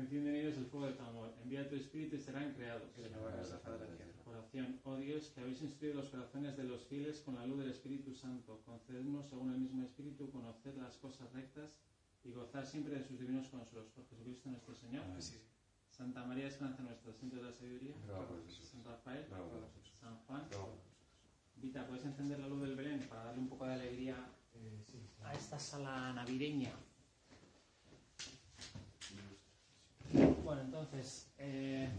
enciende en ellos el fuego de tu amor. Envía tu Espíritu y serán creados. Oración, oh Dios, que habéis instruido los corazones de los fieles con la luz del Espíritu Santo, concedednos según el mismo Espíritu conocer las cosas rectas y gozar siempre de sus divinos consuelos por Jesucristo nuestro Señor. Santa María, esperanza nuestra, centro de la sabiduría. San Rafael, San Juan. Vita, ¿puedes encender la luz del Belén para darle un poco de alegría a esta sala navideña? Bueno, entonces, eh,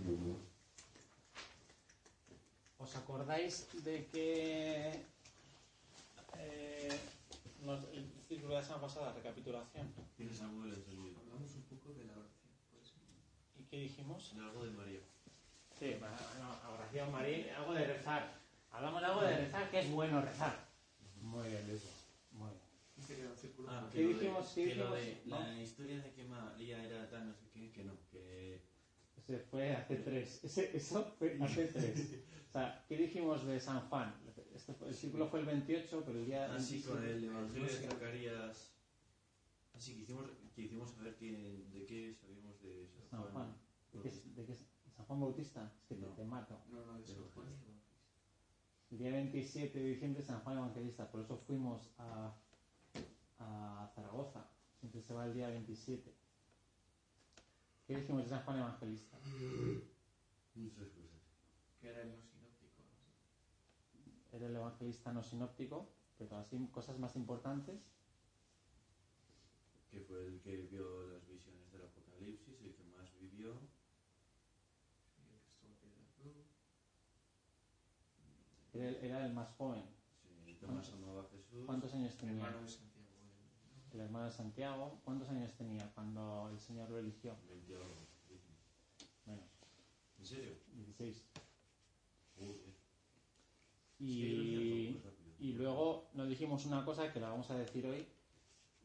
¿os acordáis de que eh, nos- el círculo de la semana pasada, recapitulación? ¿Tienes algo del sonido? Hablamos un poco de la oración. pues. ¿Y qué dijimos? Algo de María. Sí, bueno, oración, María, algo de rezar. Hablamos de algo de rezar, que es bueno rezar. Muy bien, Luis. Muy bien. Ah, ¿Qué de- dijimos? ¿Qué que lo dijimos? de ¿No? la historia AC3. Ese, eso fue AC3. O sea, ¿qué dijimos de San Juan? Este, el círculo fue el 28, pero el día... Así con el Evangelio de Zacarías... Así que hicimos, que hicimos saber que, de qué sabíamos de San Juan. Juan. ¿De, qué, de qué, ¿San Juan Bautista? Es que no. te, mato. No, no, de San Juan. Pues, el día 27 de diciembre San Juan Evangelista. Por eso fuimos a, a Zaragoza. Siempre se va el día 27. ¿Qué dijimos de San Juan Evangelista? Muchas cosas. Que era el no sinóptico. no sé. Era el evangelista no sinóptico, pero así cosas más importantes. Que fue el que vio las visiones del Apocalipsis, el que más vivió. Y el que estuvo a pie de la cruz. Era el, era el más joven. Sí, el que más amaba a Jesús. ¿Cuántos años tenía? hermano de Santiago. El- hermano de Santiago. ¿Cuántos años tenía cuando el Señor lo eligió? 20 algo, dicen. Menos, ¿En serio? 16. Joder. Y, y luego nos dijimos una cosa que la vamos a decir hoy,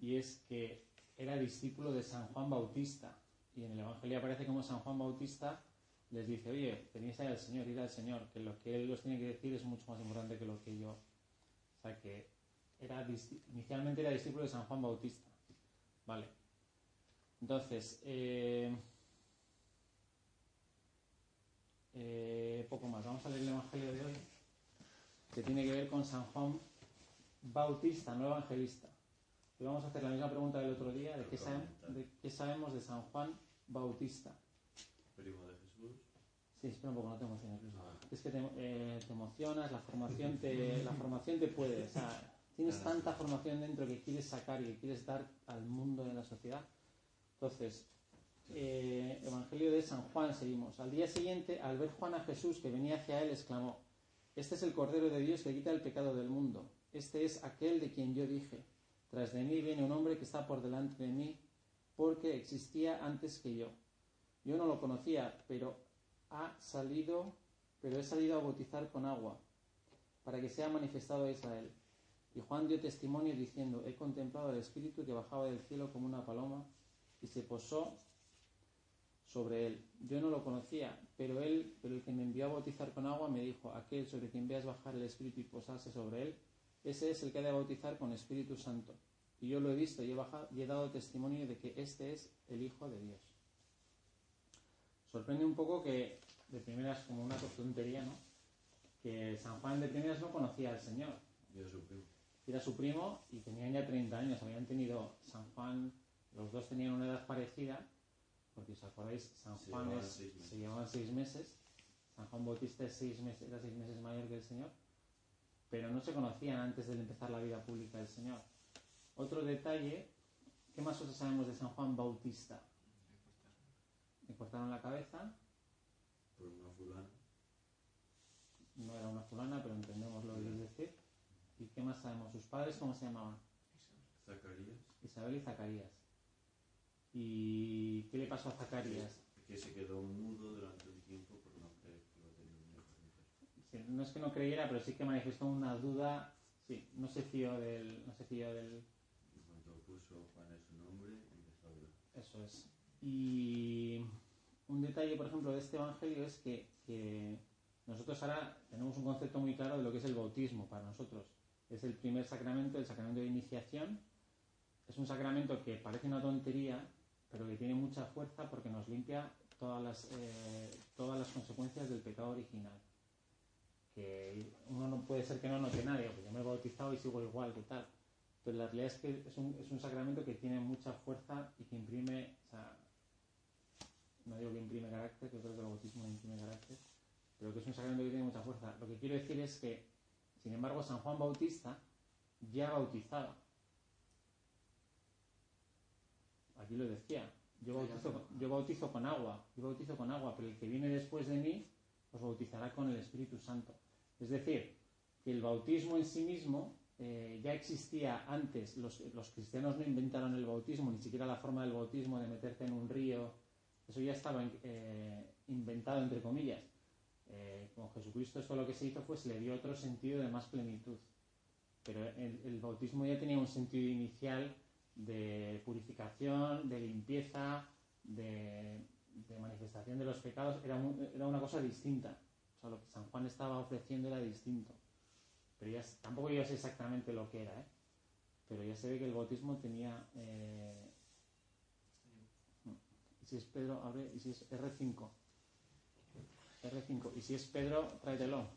y es que era discípulo de San Juan Bautista. Y en el Evangelio aparece como San Juan Bautista les dice, oye, tenéis ahí al Señor, id al Señor, que lo que Él os tiene que decir es mucho más importante que lo que yo. O sea que era, inicialmente era discípulo de San Juan Bautista. Vale. Entonces, eh, eh, poco más. Vamos a leer el Evangelio de hoy, que tiene que ver con San Juan Bautista, no evangelista. Y vamos a hacer la misma pregunta del otro día, de qué, sabe- de qué sabemos de San Juan Bautista. Primo de Jesús. Sí, espera un poco, no te emociones. Ah. Es que te, eh, te emocionas, la formación te, la formación te puede. O sea, tienes Claro, tanta formación dentro que quieres sacar y que quieres dar al mundo de la sociedad. Entonces, eh, Evangelio de San Juan, seguimos. Al día siguiente, al ver Juan a Jesús que venía hacia él, exclamó, Este es el Cordero de Dios que quita el pecado del mundo. Este es aquel de quien yo dije, tras de mí viene un hombre que está por delante de mí, porque existía antes que yo. Yo no lo conocía, pero ha salido, pero he salido a bautizar con agua, para que sea manifestado a Israel. Y Juan dio testimonio diciendo, he contemplado al Espíritu que bajaba del cielo como una paloma y se posó sobre él. Yo no lo conocía, pero él, pero el que me envió a bautizar con agua me dijo, aquel sobre quien veas bajar el Espíritu y posarse sobre él, ese es el que ha de bautizar con Espíritu Santo. Y yo lo he visto y he, bajado- y he dado testimonio de que este es el Hijo de Dios. Sorprende un poco que de primeras como una tontería, ¿no? Que San Juan de primeras no conocía al Señor. Era su primo y tenían ya 30 años. Habían tenido San Juan, los dos tenían una edad parecida, porque os acordáis, San Se Juan llevaban es- seis meses. se llevaban seis meses. San Juan Bautista es seis meses, era seis meses mayor que el Señor, pero no se conocían antes de empezar la vida pública del Señor. Otro detalle ¿Qué más cosas sabemos de San Juan Bautista? Le cortaron la cabeza, Por una fulana. no era una fulana, pero entendemos lo que quieres decir. ¿Y qué más sabemos? ¿Sus padres cómo se llamaban? Zacarías. Isabel y Zacarías. ¿Y qué le pasó a Zacarías? Que se quedó mudo durante un tiempo por no creer que iba a tener un hijo mujer. Sí, No es que no creyera, pero sí que manifestó una duda. Sí, no se fió del. No se fió del. En cuanto puso Juan en su nombre, empezó a hablar. Eso es. Y un detalle, por ejemplo, de este evangelio es que, que nosotros ahora tenemos un concepto muy claro de lo que es el bautismo para nosotros. Es el primer sacramento, el sacramento de iniciación. Es un sacramento que parece una tontería, pero que tiene mucha fuerza porque nos limpia todas las, eh, todas las consecuencias del pecado original. Que uno no puede ser que no note nadie, porque yo me he bautizado y sigo igual, ¿qué tal? Pero la realidad es que es un, es un sacramento que tiene mucha fuerza y que imprime, o sea, no digo que imprime carácter, que yo creo que el bautismo imprime carácter, pero que es un sacramento que tiene mucha fuerza. Lo que quiero decir es que, sin embargo, San Juan Bautista ya bautizaba. Aquí lo decía, yo bautizo, con- yo bautizo con agua, yo bautizo con agua, pero el que viene después de mí os bautizará con el Espíritu Santo. Es decir, que el bautismo en sí mismo eh, ya existía antes. Los, los cristianos no inventaron el bautismo, ni siquiera la forma del bautismo de meterte en un río. Eso ya estaba eh, inventado, entre comillas. Eh, con Jesucristo esto lo que se hizo fue se le dio otro sentido de más plenitud. Pero el, el bautismo ya tenía un sentido inicial de purificación, de limpieza, de, de manifestación de los pecados. Era, una cosa distinta. O sea, lo que San Juan estaba ofreciendo era distinto. Pero ya, tampoco yo sé exactamente lo que era, ¿eh? Pero ya se ve que el bautismo tenía... eh, y si es Pedro, abre, y si es R5. R5. Y si es Pedro, tráetelo.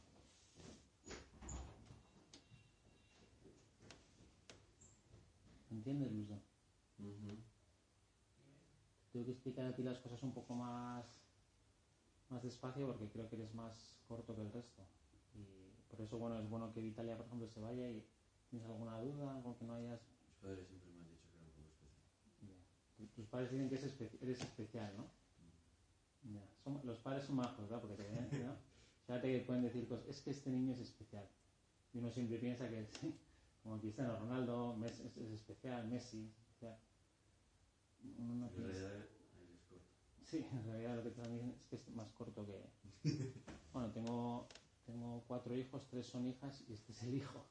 ¿Entiendes, Luis? Tengo que explicar a ti las cosas un poco más, más despacio porque creo que eres más corto que el resto. Y por eso, bueno, es bueno que Vitalia, por ejemplo, se vaya y tienes alguna duda, algo que no hayas... Mis padres siempre me han dicho que era un poco especial. Tus padres dicen que eres especial, ¿no? Ya. Son- los padres son majos, ¿verdad? Porque te ven, ¿no? Fíjate que pueden decir cosas, es que este niño es especial. Y uno siempre piensa que sí, como Cristiano Ronaldo, Messi es, es especial, Messi. Uno no piensa- eres corto. Sí, en realidad lo que dicen es que es más corto que... Bueno, tengo, tengo cuatro hijos, tres son hijas y este es el hijo.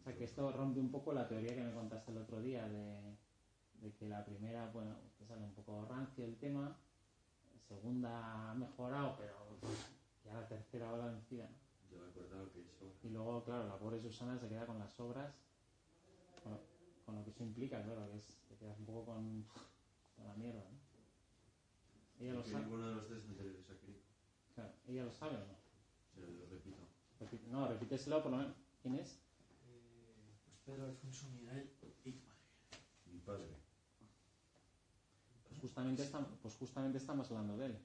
O sea que esto rompe un poco la teoría que me contaste el otro día de, de que la primera, bueno, te sale un poco rancio el tema, segunda ha mejorado, pero ya la tercera ahora vencida. ¿no? Yo me acordaba que eso. Y luego, claro, la pobre Susana se queda con las obras, con lo, con lo que eso implica, claro, que es, te quedas un poco con, con la mierda, ¿no? Ella lo sabe, ninguno de los tres claro, ella lo sabe o no. Se lo repito. Repite- no, repíteselo por lo menos. ¿Quién es? Eh, pues Pedro Alfonso Miguel y tu madre. Mi padre. Justamente, estamos, pues justamente estamos hablando de él.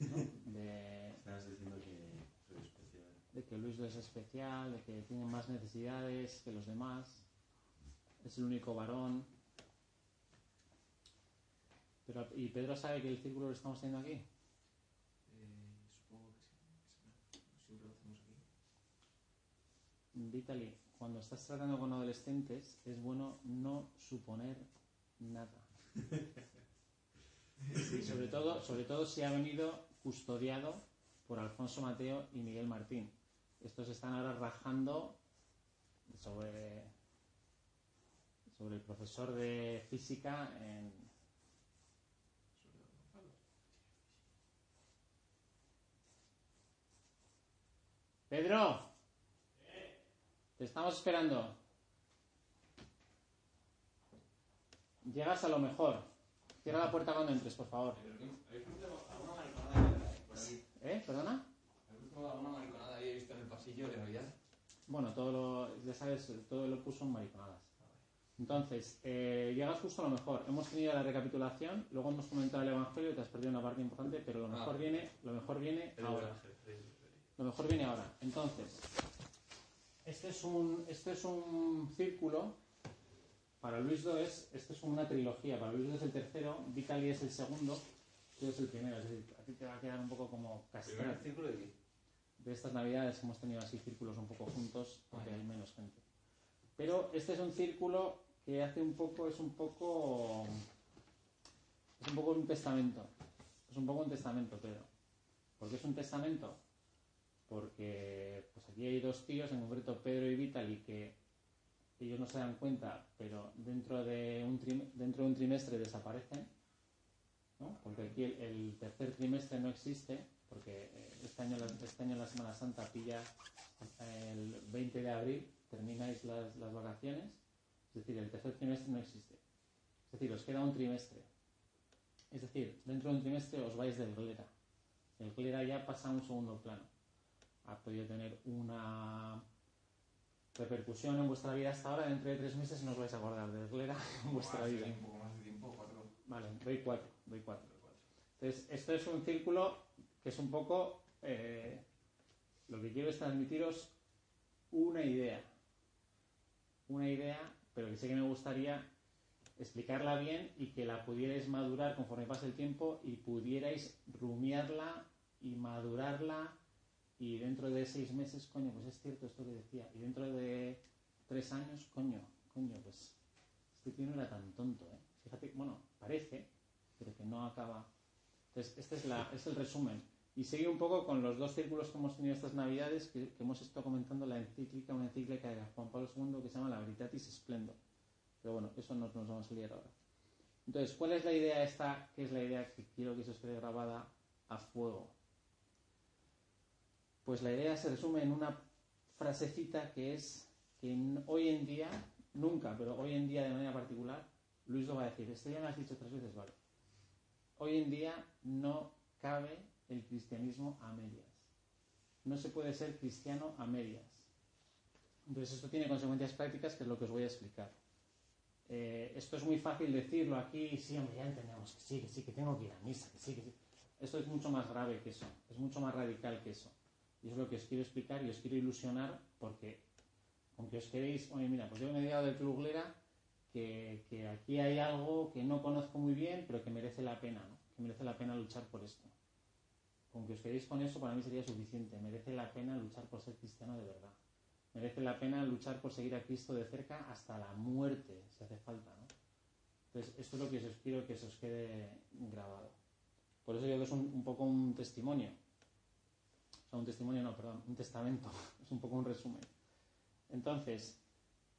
¿no? De, Estabas diciendo que soy especial. de que Luis es especial, de que tiene más necesidades que los demás, es el único varón. Pero, ¿Y Pedro sabe que el círculo lo estamos teniendo aquí? Eh, supongo que sí. que sí. Siempre lo hacemos aquí. Vitaly, cuando estás tratando con adolescentes es bueno no suponer nada. Y sobre todo, sobre todo si ha venido custodiado por Alfonso Mateo y Miguel Martín. Estos están ahora rajando sobre, sobre el profesor de física en. Pedro, te estamos esperando. Llegas a lo mejor. Cierra la puerta cuando entres, por favor. ¿Eh? ¿Perdona? ¿Habéis visto alguna mariconada ahí he visto en el pasillo? Bueno, todo lo, ya sabes, todo lo puso en mariconadas. Entonces, eh, llegas justo a lo mejor. Hemos tenido la recapitulación, luego hemos comentado el Evangelio, te has perdido una parte importante, pero lo mejor Ah. viene, lo mejor viene ahora. Lo mejor viene ahora. Entonces, este es un, este es un círculo para Luis II es, esto es como una trilogía, para Luis II es el tercero, Vitali es el segundo, tú es el primero, es decir, a ti te va a quedar un poco como ¿Primer castrati. círculo de qué? De estas navidades hemos tenido así círculos un poco juntos porque hay menos gente. Pero este es un círculo que hace un poco, es un poco, es un poco un testamento. Es un poco un testamento, Pedro. ¿Por qué es un testamento? Porque pues aquí hay dos tíos, en concreto Pedro y Vitali, que ellos no se dan cuenta, pero dentro de un, dentro de un trimestre desaparecen, ¿no? porque aquí el, tercer trimestre no existe, porque eh, este año, este año la Semana Santa pilla el 20 de abril, termináis las, las vacaciones, es decir, el tercer trimestre no existe. Es decir, os queda un trimestre. Es decir, dentro de un trimestre os vais del glera. El glera ya pasa a un segundo plano. Ha podido tener una repercusión en vuestra vida hasta ahora, dentro de tres meses no os vais a acordar del glera en vuestra Hace vida. Un poco más de tiempo, cuatro. Vale, doy cuatro, doy cuatro. Entonces, esto es un círculo que es un poco, eh, lo que quiero es transmitiros una idea. Una idea, pero que sé que me gustaría explicarla bien y que la pudierais madurar conforme pase el tiempo y pudierais rumiarla y madurarla y dentro de seis meses, coño, pues es cierto esto que decía, y dentro de tres años, coño, coño, pues este tío no era tan tonto, ¿eh? Fíjate, bueno, parece, pero que no acaba. Entonces, este es, la, es el resumen. Y sigue un poco con los dos círculos que hemos tenido estas navidades, que, que hemos estado comentando la encíclica, una encíclica de Juan Pablo II que se llama La Veritatis Splendor. Pero bueno, eso no nos vamos a liar ahora. Entonces, ¿cuál es la idea esta? Que es la idea que quiero que se os quede grabada a fuego. Pues la idea se resume en una frasecita que es que hoy en día, nunca, pero hoy en día de manera particular, Luis lo va a decir, esto ya me has dicho tres veces, vale. Hoy en día no cabe el cristianismo a medias. No se puede ser cristiano a medias. Entonces esto tiene consecuencias prácticas que es lo que os voy a explicar. Eh, esto es muy fácil decirlo aquí, sí, hombre, ya entendemos que sí, que sí, que tengo que ir a misa, que sí, que sí. Esto es mucho más grave que eso, es mucho más radical que eso. Y es lo que os quiero explicar y os quiero ilusionar porque, aunque os queréis, oye, mira, pues yo me he llegado del Club que, que aquí hay algo que no conozco muy bien, pero que merece la pena, ¿no? que merece la pena luchar por esto. Aunque os quedéis con eso, para mí sería suficiente. Merece la pena luchar por ser cristiano de verdad. Merece la pena luchar por seguir a Cristo de cerca hasta la muerte, si hace falta. ¿no? Entonces, esto es lo que os quiero que se os quede grabado. Por eso yo que es un poco un testimonio. Un testimonio, no, perdón, un testamento. Es un poco un resumen. Entonces,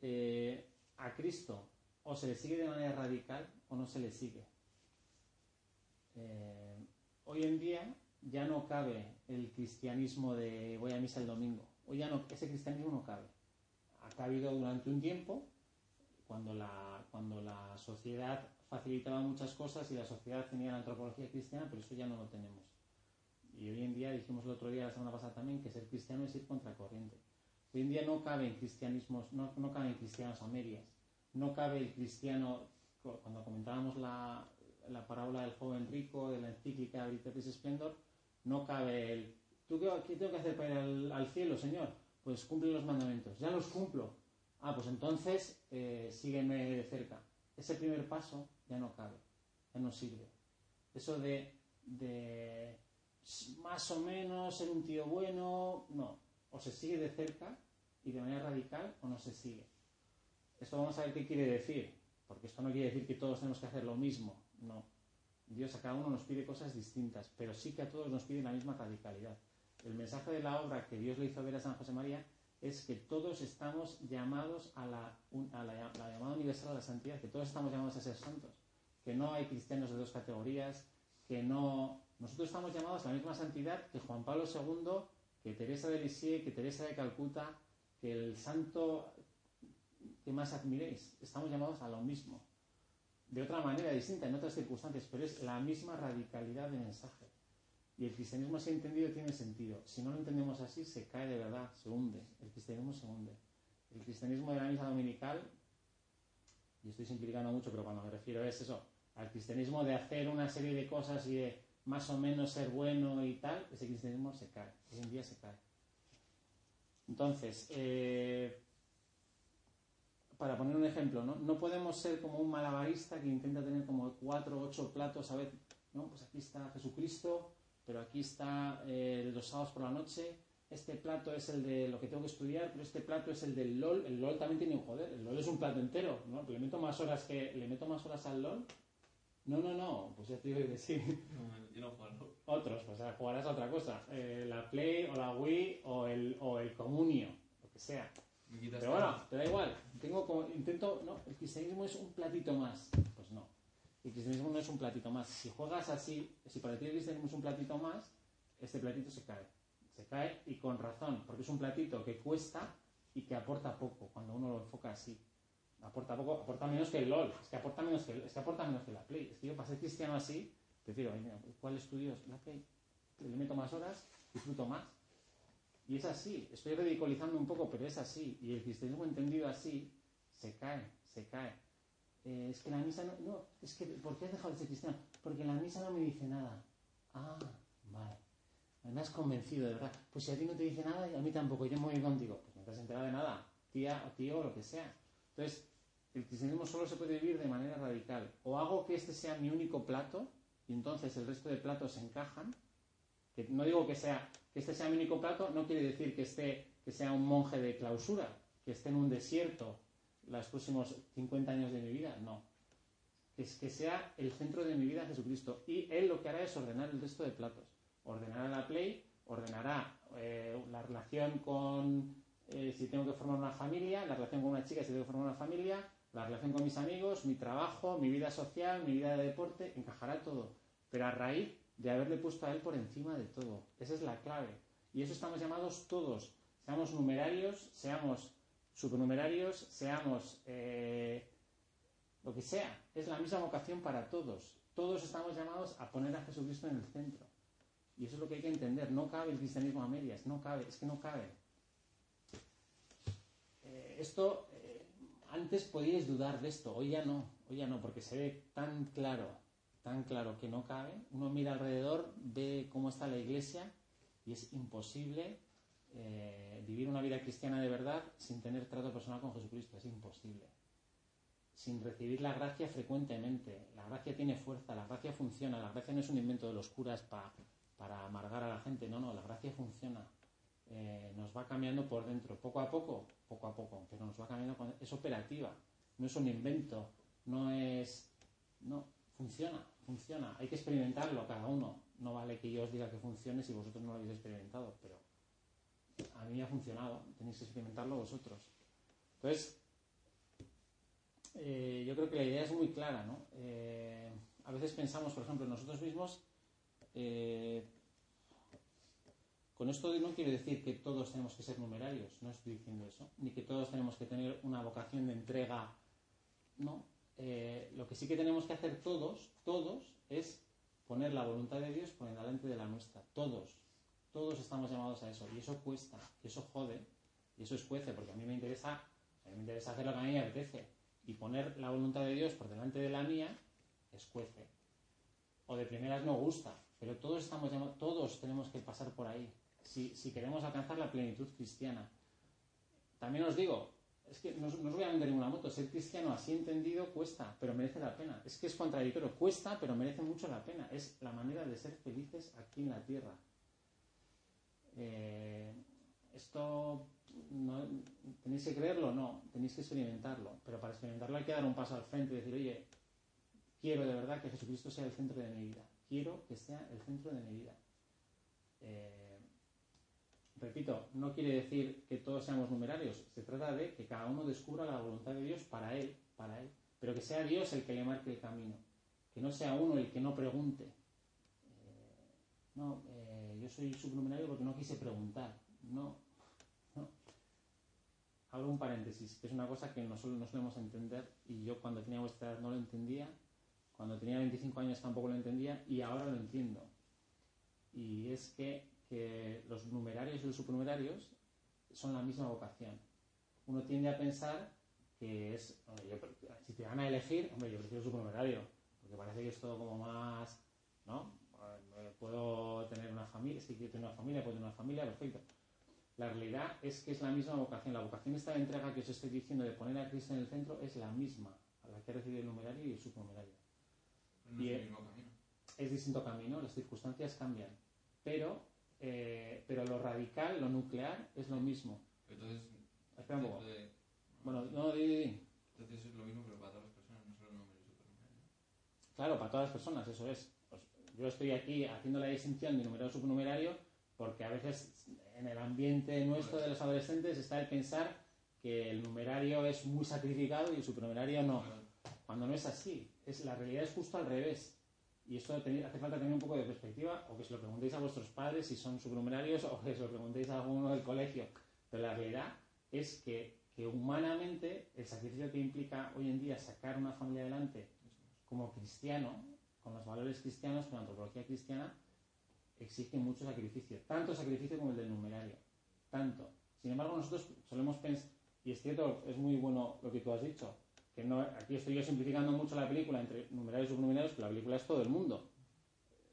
eh, a Cristo o se le sigue de manera radical o no se le sigue. Eh, hoy en día ya no cabe el cristianismo de voy a misa el domingo. Hoy ya no, ese cristianismo no cabe. Ha cabido durante un tiempo cuando la, cuando la sociedad facilitaba muchas cosas y la sociedad tenía la antropología cristiana, pero eso ya no lo tenemos. Y hoy en día, dijimos el otro día, la semana pasada también, que ser cristiano es ir contracorriente. Hoy en día no caben cristianismos, no, no caben cristianos a medias. No cabe el cristiano, cu- cuando comentábamos la, la parábola del joven rico, de la encíclica Veritatis Splendor, no cabe el, ¿tú qué, qué tengo que hacer para ir al, al cielo, Señor? Pues cumple los mandamientos. Ya los cumplo. Ah, pues entonces eh, sígueme de cerca. Ese primer paso ya no cabe, ya no sirve. Eso de, más o menos ser un tío bueno, no. O se sigue de cerca y de manera radical o no se sigue. Esto vamos a ver qué quiere decir, porque esto no quiere decir que todos tenemos que hacer lo mismo, no. Dios a cada uno nos pide cosas distintas, pero sí que a todos nos pide la misma radicalidad. El mensaje de la obra que Dios le hizo ver a San José María es que todos estamos llamados a la, a la, la llamada universal a la santidad, que todos estamos llamados a ser santos, que no hay cristianos de dos categorías, que no... Nosotros estamos llamados a la misma santidad que Juan Pablo II, que Teresa de Lisieux, que Teresa de Calcuta, que el santo que más admiréis. Estamos llamados a lo mismo. De otra manera distinta, en otras circunstancias, pero es la misma radicalidad de mensaje. Y el cristianismo así entendido tiene sentido. Si no lo entendemos así, se cae de verdad, se hunde. El cristianismo se hunde. El cristianismo de la misa dominical, y estoy simplificando mucho, pero cuando me refiero es eso, al cristianismo de hacer una serie de cosas y de más o menos ser bueno y tal, ese cristianismo se cae. Hoy en día se cae. Entonces, eh, para poner un ejemplo, ¿no? No podemos ser como un malabarista que intenta tener como cuatro o ocho platos a ver, ¿no? Pues aquí está Jesucristo, pero aquí está eh, los sábados por la noche, este plato es el de lo que tengo que estudiar, pero este plato es el del LOL, el LOL también tiene un joder, el LOL es un plato entero, ¿no? ¿Le meto más horas que le meto más horas al LOL? No, no, no, pues ya te digo que sí. No juego. ¿no? Otros, pues jugarás a otra cosa, eh, la Play o la Wii o el, o el Comunio, lo que sea. Pero bueno, te da igual. Tengo como, intento, no, el cristianismo es un platito más. Pues no. El cristianismo no es un platito más. Si juegas así, si para ti el cristianismo es un platito más, este platito se cae. Se cae y con razón, porque es un platito que cuesta y que aporta poco cuando uno lo enfoca así. Aporta poco, aporta menos que el LOL, es que aporta menos que, es que aporta menos que la Play. Es que yo para ser cristiano así, prefiero, "Ay, mira, ¿cuál estudios? La Play. Le meto más horas, disfruto más. Y es así, estoy ridiculizando un poco, pero es así. Y el cristianismo entendido así se cae, se cae. Eh, es que la misa no, no, es que, ¿por qué has dejado de ser cristiano? Porque la misa no me dice nada. Ah, vale. Me has convencido, de verdad. Pues si a ti no te dice nada, y a mí tampoco, yo me voy contigo. Pues no te has enterado de nada, tía o tío o lo que sea. Entonces, el cristianismo solo se puede vivir de manera radical. O hago que este sea mi único plato, y entonces el resto de platos se encajan. Que no digo que sea que este sea mi único plato, no quiere decir que esté que sea un monje de clausura, que esté en un desierto los próximos 50 años de mi vida, no. Es, que sea el centro de mi vida Jesucristo. Y Él lo que hará es ordenar el resto de platos. Ordenará la play, ordenará eh, la relación con, eh, si tengo que formar una familia, la relación con una chica si tengo que formar una familia, la relación con mis amigos, mi trabajo, mi vida social, mi vida de deporte, encajará todo. Pero a raíz de haberle puesto a Él por encima de todo. Esa es la clave. Y eso estamos llamados todos. Seamos numerarios, seamos supernumerarios, seamos eh, lo que sea. Es la misma vocación para todos. Todos estamos llamados a poner a Jesucristo en el centro. Y eso es lo que hay que entender. No cabe el cristianismo a medias. No cabe. Es que no cabe. Eh, esto, eh, antes podíais dudar de esto. Hoy ya no. Hoy ya no, porque se ve tan claro, tan claro que no cabe. Uno mira alrededor, ve cómo está la iglesia y es imposible eh, vivir una vida cristiana de verdad sin tener trato personal con Jesucristo. Es imposible. Sin recibir la gracia frecuentemente. La gracia tiene fuerza, la gracia funciona. La gracia no es un invento de los curas pa- para amargar a la gente. No, no, la gracia funciona. Eh, nos va cambiando por dentro, poco a poco, poco a poco, pero nos va cambiando. con- Es operativa, no es un invento, no es. No, funciona, funciona. Hay que experimentarlo cada uno. No vale que yo os diga que funcione si vosotros no lo habéis experimentado, pero a mí me ha funcionado, tenéis que experimentarlo vosotros. Entonces, eh, yo creo que la idea es muy clara, ¿no? Eh, a veces pensamos, por ejemplo, nosotros mismos, eh, con esto no quiero decir que todos tenemos que ser numerarios, no estoy diciendo eso, ni que todos tenemos que tener una vocación de entrega, no. Eh, lo que sí que tenemos que hacer todos, todos, es poner la voluntad de Dios por delante de la nuestra, todos. Todos estamos llamados a eso, y eso cuesta, y eso jode, y eso escuece, porque a mí me interesa, a mí me interesa hacer lo que a mí me apetece, y poner la voluntad de Dios por delante de la mía, escuece. O de primeras no gusta, pero todos estamos llamados, todos tenemos que pasar por ahí, si, si queremos alcanzar la plenitud cristiana. También os digo, es que no, os- voy a vender ninguna moto, ser cristiano así entendido cuesta, pero merece la pena. Es que es contradictorio, cuesta, pero merece mucho la pena. Es la manera de ser felices aquí en la tierra. Eh, esto tenéis que creerlo, no, tenéis que experimentarlo, pero para experimentarlo hay que dar un paso al frente y decir, oye, quiero de verdad que Jesucristo sea el centro de mi vida, quiero que sea el centro de mi vida. Eh, repito, no quiere decir que todos seamos numerarios, se trata de que cada uno descubra la voluntad de Dios para él, para él, pero que sea Dios el que le marque el camino, que no sea uno el que no pregunte. Eh, no, eh, yo soy subnumerario porque no quise preguntar, no, no. Un paréntesis, que es una cosa que no, solo, no solemos entender y yo cuando tenía vuestra edad no lo entendía, cuando tenía 25 años tampoco lo entendía y ahora lo entiendo. Y es que, que los numerarios y los supernumerarios son la misma vocación. Uno tiende a pensar que es, hombre, yo, si te van a elegir, hombre, yo prefiero supernumerario, porque parece que es todo como más, ¿no? Eh, Puedo tener una familia, si quiero tener una familia, puedo tener una familia, perfecto. La realidad es que es la misma vocación. La vocación esta de entrega que os estoy diciendo de poner a Cristo en el centro es la misma a la que ha recibido el numerario y el supernumerario. No es el mismo camino. Es distinto camino, las circunstancias cambian, pero, eh, pero lo radical, lo nuclear es lo mismo. Entonces, Espera un poco. de- Bueno, no, di, entonces es lo mismo, pero para todas las personas, no solo número y supernumerario. Claro, para todas las personas, eso es. Pues yo estoy aquí haciendo la distinción de numerario supernumerario porque a veces en el ambiente nuestro de los adolescentes está el pensar que el numerario es muy sacrificado y el supernumerario no. Cuando no es así, es, la realidad es justo al revés. Y esto hace falta tener un poco de perspectiva, o que se lo preguntéis a vuestros padres si son supernumerarios, o que se lo preguntéis a alguno del colegio. Pero la realidad es que, que humanamente el sacrificio que implica hoy en día sacar una familia adelante como cristiano, con los valores cristianos, con la antropología cristiana, exige mucho sacrificio. Tanto sacrificio como el del numerario. Tanto. Sin embargo, nosotros solemos pensar, y es cierto, es muy bueno lo que tú has dicho, que no, aquí estoy yo simplificando mucho la película entre numerarios y supernumerarios, pero la película es todo el mundo.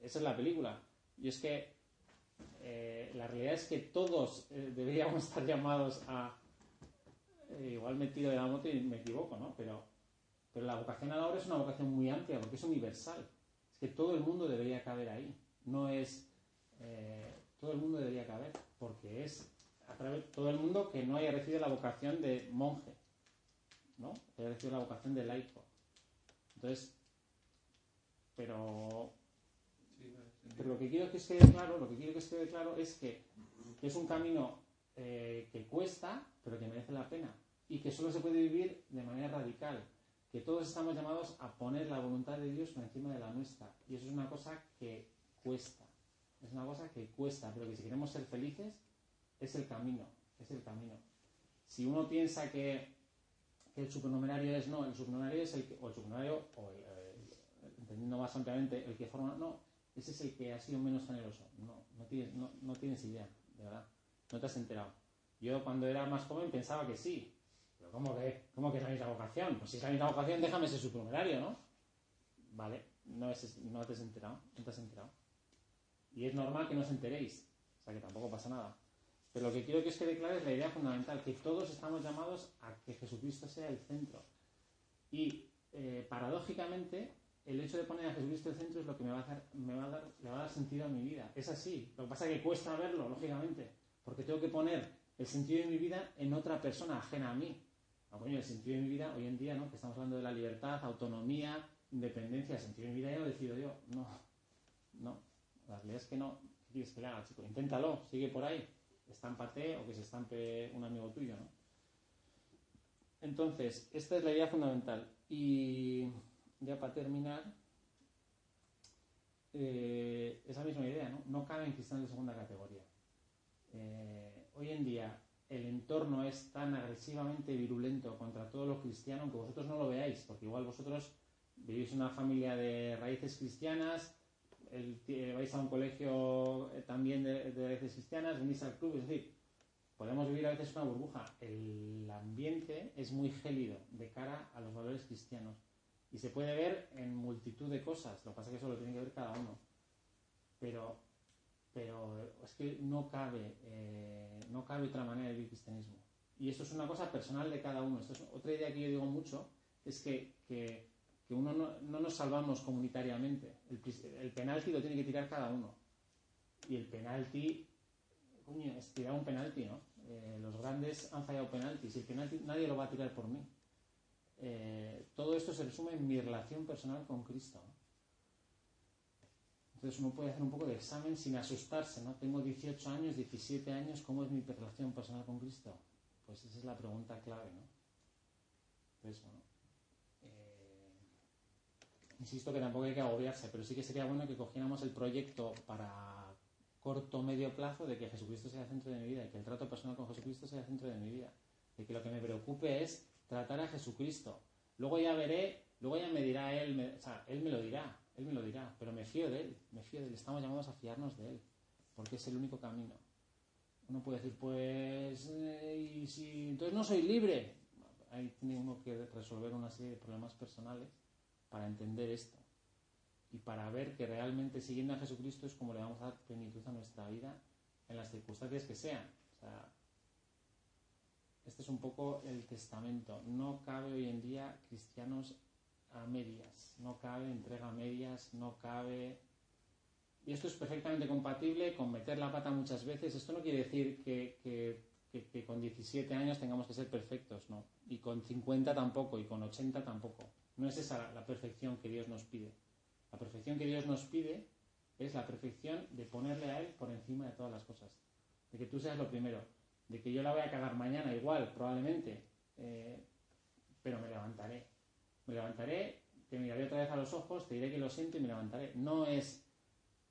Esa es la película. Y es que eh, la realidad es que todos eh, deberíamos estar llamados a... eh, igual me tiro de la moto y me equivoco, ¿no? Pero, pero la vocación a la obra es una vocación muy amplia porque es universal. Es que todo el mundo debería caber ahí. No es... eh, todo el mundo debería caber porque es a través todo el mundo que no haya recibido la vocación de monje, ¿no? Que recibido la vocación de laico. Entonces, pero pero lo que quiero que os quede claro, lo que quiero que quede claro es que, que es un camino eh, que cuesta, pero que merece la pena. Y que solo se puede vivir de manera radical. Que todos estamos llamados a poner la voluntad de Dios por encima de la nuestra. Y eso es una cosa que cuesta. Es una cosa que cuesta, pero que si queremos ser felices, es el camino. Es el camino. Si uno piensa que, el supernumerario es no, el supernumerario es el que, o el supernumerario, o el, eh, entendiendo más ampliamente, el que forma, no, ese es el que ha sido menos generoso. No, no tienes, no, no tienes idea, de verdad. No te has enterado. Yo cuando era más joven pensaba que sí. Pero ¿cómo que, cómo que es la misma vocación? Pues si es la misma vocación, déjame ese supernumerario, ¿no? Vale, no, es, no te has enterado, no te has enterado. Y es normal que no os enteréis. O sea que tampoco pasa nada. Pero lo que quiero que os quede claro es la idea fundamental, que todos estamos llamados a que Jesucristo sea el centro. Y eh, paradójicamente, el hecho de poner a Jesucristo el centro es lo que me va a dar sentido a mi vida. Es así. Lo que pasa es que cuesta verlo, lógicamente, porque tengo que poner el sentido de mi vida en otra persona ajena a mí. Ah, coño, el sentido de mi vida hoy en día, ¿no? Que estamos hablando de la libertad, autonomía, independencia, el sentido de mi vida ya lo decido yo. No, no. La realidad es que no. ¿Qué quieres que le haga, chico? Inténtalo, sigue por ahí. Estámpate o que se estampe un amigo tuyo, ¿no? Entonces, esta es la idea fundamental. Y ya para terminar, eh, esa misma idea, ¿no? No caben cristianos de segunda categoría. Eh, hoy en día el entorno es tan agresivamente virulento contra todos los cristianos, aunque vosotros no lo veáis, porque igual vosotros vivís en una familia de raíces cristianas, el- eh, vais a un colegio eh, también de, de raíces cristianas, venís al club, es decir, podemos vivir a veces una burbuja. El ambiente es muy gélido de cara a los valores cristianos y se puede ver en multitud de cosas, lo que pasa es que eso lo tiene que ver cada uno. Pero, pero es que no cabe, eh, no cabe otra manera de vivir cristianismo. Y esto es una cosa personal de cada uno. Esto es otra idea que yo digo mucho, es que, que, que uno no, no nos salvamos comunitariamente. El, el penalti lo tiene que tirar cada uno. Y el penalti, coño, es tirar un penalti, ¿no? Eh, los grandes han fallado penaltis y el penalti nadie lo va a tirar por mí. Eh, todo esto se resume en mi relación personal con Cristo. ¿no? Entonces uno puede hacer un poco de examen sin asustarse, ¿no? Tengo 18 años, 17 años, ¿cómo es mi relación personal con Cristo? Pues esa es la pregunta clave, ¿no? Entonces, bueno, insisto que tampoco hay que agobiarse, pero sí que sería bueno que cogiéramos el proyecto para corto medio plazo de que Jesucristo sea el centro de mi vida y que el trato personal con Jesucristo sea el centro de mi vida. De que lo que me preocupe es tratar a Jesucristo. Luego ya veré, luego ya me dirá Él, me- o sea, Él me lo dirá, Él me lo dirá, pero me fío de Él, me fío de Él, estamos llamados a fiarnos de Él, porque es el único camino. Uno puede decir, pues, eh, entonces no soy libre, ahí tiene uno que resolver una serie de problemas personales para entender esto y para ver que realmente siguiendo a Jesucristo es como le vamos a dar plenitud a nuestra vida en las circunstancias que sean. Este es un poco el testamento. No cabe hoy en día cristianos a medias, no cabe entrega a medias, no cabe... Y esto es perfectamente compatible con meter la pata muchas veces. Esto no quiere decir que con 17 años tengamos que ser perfectos, no. Y con 50 tampoco, y con 80 tampoco. No es esa la perfección que Dios nos pide. La perfección que Dios nos pide es la perfección de ponerle a Él por encima de todas las cosas. De que tú seas lo primero. De que yo la voy a cagar mañana igual, probablemente. eh, pero me levantaré. Me levantaré, te miraré otra vez a los ojos, te diré que lo siento y me levantaré. No es...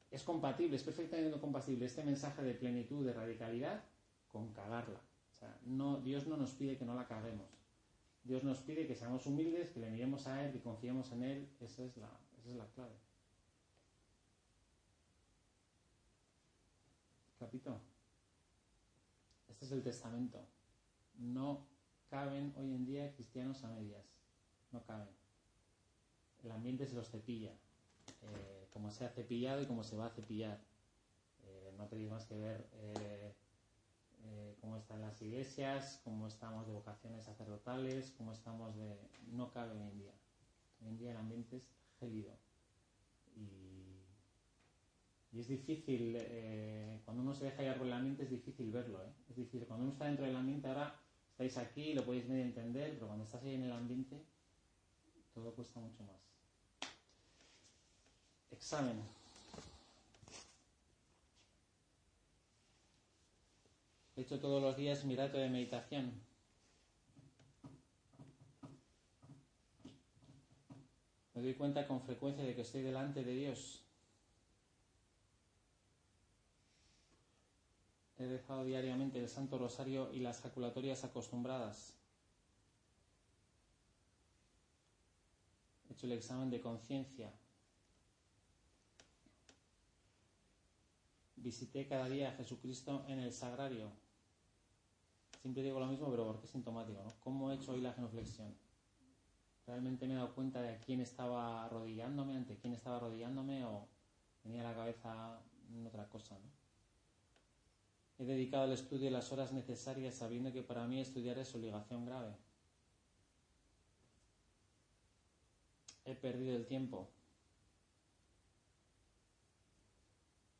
Es compatible, es perfectamente compatible este mensaje de plenitud, de radicalidad, con cagarla. No, Dios no nos pide que no la caguemos. Dios nos pide que seamos humildes, que le miremos a Él, que confiemos en Él. Esa es la, esa es la clave. Capito. Este es el testamento. No caben hoy en día cristianos a medias. No caben. El ambiente se los cepilla. Eh, como se ha cepillado y como se va a cepillar. Eh, no tenéis más que ver eh, eh, cómo están las iglesias, cómo estamos de vocaciones sacerdotales, cómo estamos de... No cabe hoy en día. Hoy en día el ambiente es gélido. Y, es difícil, eh, cuando uno se deja llevar por el ambiente es difícil verlo. ¿eh? Es difícil, cuando uno está dentro del ambiente, ahora estáis aquí, lo podéis medio entender, pero cuando estás ahí en el ambiente, todo cuesta mucho más. Examen. He hecho todos los días mi rato de meditación. Me doy cuenta con frecuencia de que estoy delante de Dios. He dejado diariamente el Santo Rosario y las jaculatorias acostumbradas. He hecho el examen de conciencia. Visité cada día a Jesucristo en el sagrario. Siempre digo lo mismo, pero porque es sintomático. ¿no? ¿Cómo he hecho hoy la genuflexión? ¿Realmente me he dado cuenta de a quién estaba arrodillándome, ante quién estaba arrodillándome o tenía la cabeza en otra cosa? ¿no? He dedicado al estudio las horas necesarias sabiendo que para mí estudiar es obligación grave. He perdido el tiempo.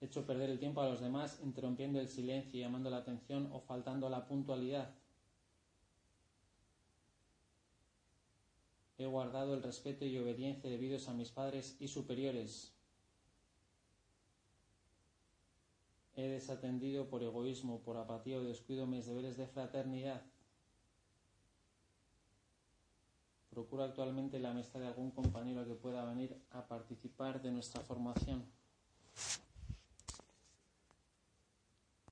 Hecho perder el tiempo a los demás interrumpiendo el silencio y llamando la atención o faltando a la puntualidad. He guardado el respeto y obediencia debidos a mis padres y superiores. He desatendido por egoísmo, por apatía o descuido mis deberes de fraternidad. Procuro actualmente la amistad de algún compañero que pueda venir a participar de nuestra formación.